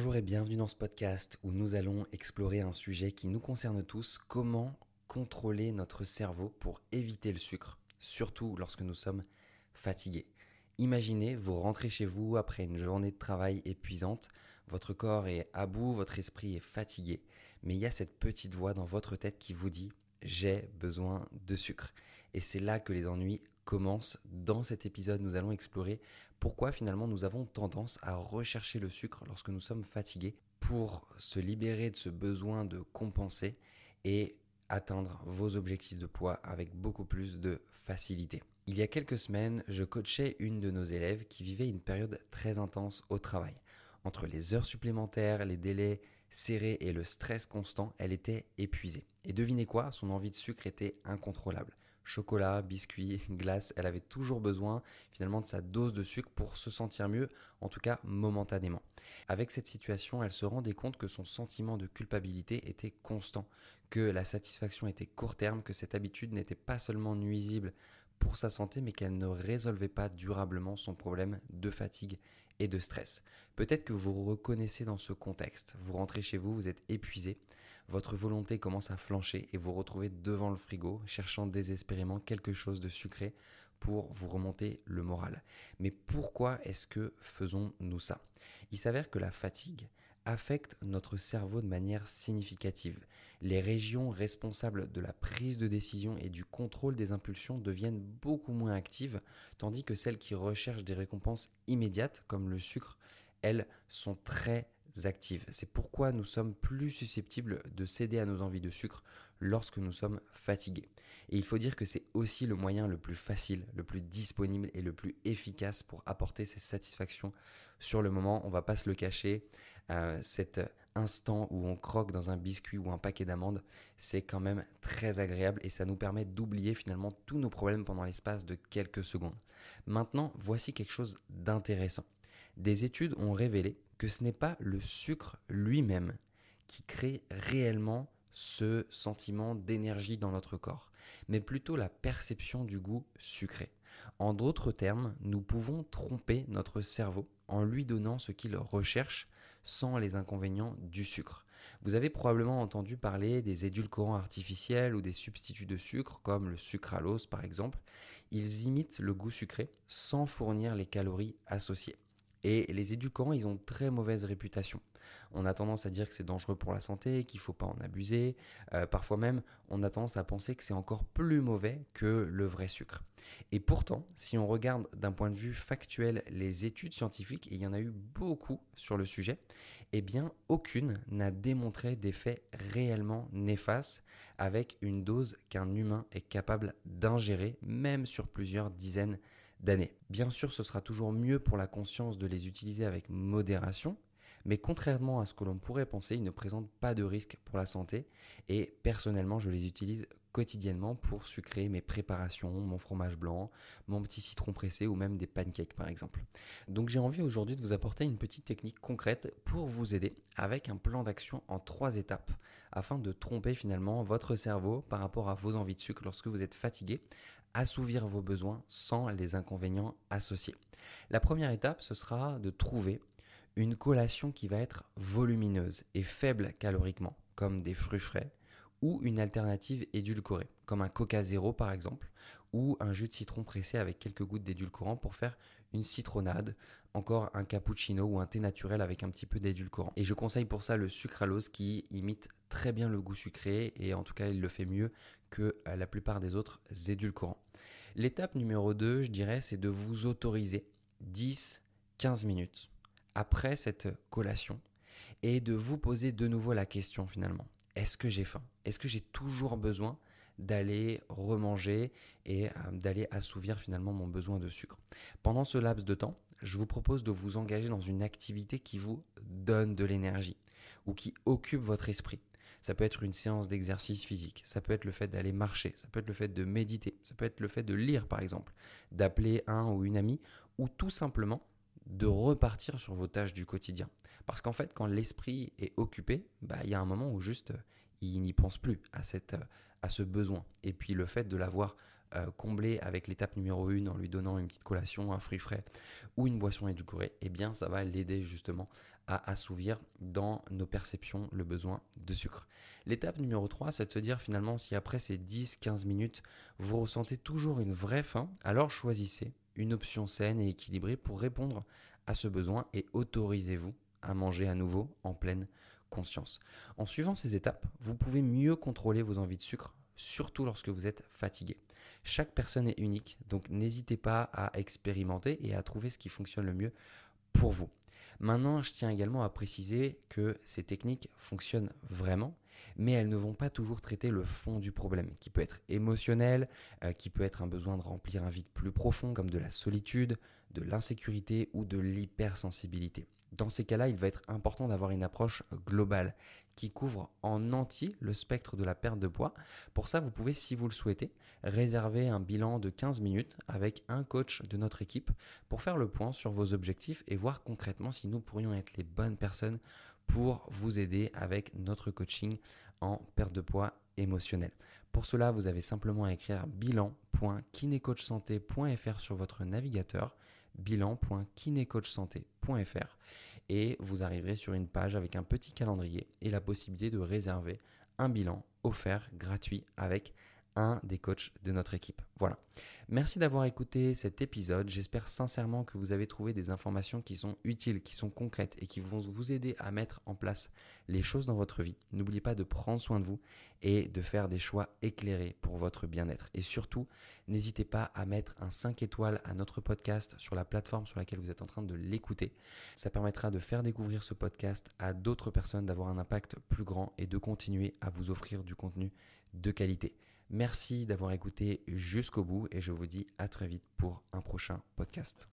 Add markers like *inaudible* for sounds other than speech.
Bonjour et bienvenue dans ce podcast où nous allons explorer un sujet qui nous concerne tous, comment contrôler notre cerveau pour éviter le sucre, surtout lorsque nous sommes fatigués. Imaginez, vous rentrez chez vous après une journée de travail épuisante, votre corps est à bout, votre esprit est fatigué, mais il y a cette petite voix dans votre tête qui vous dit j'ai besoin de sucre. Et c'est là que les ennuis commencent. Dans cet épisode, nous allons explorer pourquoi finalement nous avons tendance à rechercher le sucre lorsque nous sommes fatigués pour se libérer de ce besoin de compenser et atteindre vos objectifs de poids avec beaucoup plus de facilité. Il y a quelques semaines, je coachais une de nos élèves qui vivait une période très intense au travail. Entre les heures supplémentaires, les délais serrés et le stress constant, elle était épuisée. Et devinez quoi, son envie de sucre était incontrôlable. Chocolat, biscuits, *laughs* glace, elle avait toujours besoin finalement de sa dose de sucre pour se sentir mieux, en tout cas momentanément. Avec cette situation, elle se rendait compte que son sentiment de culpabilité était constant, que la satisfaction était court terme, que cette habitude n'était pas seulement nuisible pour sa santé, mais qu'elle ne résolvait pas durablement son problème de fatigue et de stress. Peut-être que vous reconnaissez dans ce contexte. Vous rentrez chez vous, vous êtes épuisé, votre volonté commence à flancher et vous retrouvez devant le frigo, cherchant désespérément quelque chose de sucré pour vous remonter le moral. Mais pourquoi est-ce que faisons-nous ça? Il s'avère que la fatigue, affecte notre cerveau de manière significative. Les régions responsables de la prise de décision et du contrôle des impulsions deviennent beaucoup moins actives, tandis que celles qui recherchent des récompenses immédiates, comme le sucre, elles sont très C'est pourquoi nous sommes plus susceptibles de céder à nos envies de sucre lorsque nous sommes fatigués. Et il faut dire que c'est aussi le moyen le plus facile, le plus disponible et le plus efficace pour apporter ces satisfactions sur le moment. On va pas se le cacher. Euh, cet instant où on croque dans un biscuit ou un paquet d'amandes, c'est quand même très agréable et ça nous permet d'oublier finalement tous nos problèmes pendant l'espace de quelques secondes. Maintenant, voici quelque chose d'intéressant. Des études ont révélé que ce n'est pas le sucre lui-même qui crée réellement ce sentiment d'énergie dans notre corps, mais plutôt la perception du goût sucré. En d'autres termes, nous pouvons tromper notre cerveau en lui donnant ce qu'il recherche sans les inconvénients du sucre. Vous avez probablement entendu parler des édulcorants artificiels ou des substituts de sucre comme le sucralose par exemple. Ils imitent le goût sucré sans fournir les calories associées. Et les édulcorants, ils ont très mauvaise réputation. On a tendance à dire que c'est dangereux pour la santé, qu'il ne faut pas en abuser. Euh, parfois même, on a tendance à penser que c'est encore plus mauvais que le vrai sucre. Et pourtant, si on regarde d'un point de vue factuel les études scientifiques, et il y en a eu beaucoup sur le sujet, eh bien, aucune n'a démontré d'effets réellement néfastes avec une dose qu'un humain est capable d'ingérer, même sur plusieurs dizaines Bien sûr, ce sera toujours mieux pour la conscience de les utiliser avec modération, mais contrairement à ce que l'on pourrait penser, ils ne présentent pas de risque pour la santé et personnellement, je les utilise quotidiennement pour sucrer mes préparations, mon fromage blanc, mon petit citron pressé ou même des pancakes par exemple. Donc j'ai envie aujourd'hui de vous apporter une petite technique concrète pour vous aider avec un plan d'action en trois étapes afin de tromper finalement votre cerveau par rapport à vos envies de sucre lorsque vous êtes fatigué, assouvir vos besoins sans les inconvénients associés. La première étape, ce sera de trouver une collation qui va être volumineuse et faible caloriquement, comme des fruits frais, ou une alternative édulcorée, comme un Coca Zéro par exemple, ou un jus de citron pressé avec quelques gouttes d'édulcorant pour faire une citronnade, encore un cappuccino ou un thé naturel avec un petit peu d'édulcorant. Et je conseille pour ça le sucralose qui imite très bien le goût sucré et en tout cas il le fait mieux que euh, la plupart des autres édulcorants. L'étape numéro 2, je dirais, c'est de vous autoriser 10-15 minutes après cette collation et de vous poser de nouveau la question finalement est-ce que j'ai faim? Est-ce que j'ai toujours besoin d'aller remanger et euh, d'aller assouvir finalement mon besoin de sucre? Pendant ce laps de temps, je vous propose de vous engager dans une activité qui vous donne de l'énergie ou qui occupe votre esprit. Ça peut être une séance d'exercice physique, ça peut être le fait d'aller marcher, ça peut être le fait de méditer, ça peut être le fait de lire par exemple, d'appeler un ou une amie, ou tout simplement de repartir sur vos tâches du quotidien. Parce qu'en fait, quand l'esprit est occupé, bah, il y a un moment où juste il n'y pense plus à, cette, à ce besoin. Et puis le fait de l'avoir euh, combler avec l'étape numéro 1 en lui donnant une petite collation, un fruit frais ou une boisson édulcorée, eh bien ça va l'aider justement à assouvir dans nos perceptions le besoin de sucre. L'étape numéro 3, c'est de se dire finalement si après ces 10-15 minutes, vous ressentez toujours une vraie faim, alors choisissez une option saine et équilibrée pour répondre à ce besoin et autorisez-vous à manger à nouveau en pleine conscience. En suivant ces étapes, vous pouvez mieux contrôler vos envies de sucre, surtout lorsque vous êtes fatigué. Chaque personne est unique, donc n'hésitez pas à expérimenter et à trouver ce qui fonctionne le mieux pour vous. Maintenant, je tiens également à préciser que ces techniques fonctionnent vraiment, mais elles ne vont pas toujours traiter le fond du problème, qui peut être émotionnel, euh, qui peut être un besoin de remplir un vide plus profond, comme de la solitude, de l'insécurité ou de l'hypersensibilité. Dans ces cas-là, il va être important d'avoir une approche globale qui couvre en entier le spectre de la perte de poids. Pour ça, vous pouvez, si vous le souhaitez, réserver un bilan de 15 minutes avec un coach de notre équipe pour faire le point sur vos objectifs et voir concrètement si nous pourrions être les bonnes personnes pour vous aider avec notre coaching en perte de poids Pour cela, vous avez simplement à écrire bilan.kinecoachsanté.fr sur votre navigateur bilan.kinecoachsanté.fr et vous arriverez sur une page avec un petit calendrier et la possibilité de réserver un bilan offert gratuit avec un des coachs de notre équipe. Voilà. Merci d'avoir écouté cet épisode. J'espère sincèrement que vous avez trouvé des informations qui sont utiles, qui sont concrètes et qui vont vous aider à mettre en place les choses dans votre vie. N'oubliez pas de prendre soin de vous et de faire des choix éclairés pour votre bien-être. Et surtout, n'hésitez pas à mettre un 5 étoiles à notre podcast sur la plateforme sur laquelle vous êtes en train de l'écouter. Ça permettra de faire découvrir ce podcast à d'autres personnes, d'avoir un impact plus grand et de continuer à vous offrir du contenu de qualité. Merci d'avoir écouté jusqu'au bout et je vous dis à très vite pour un prochain podcast.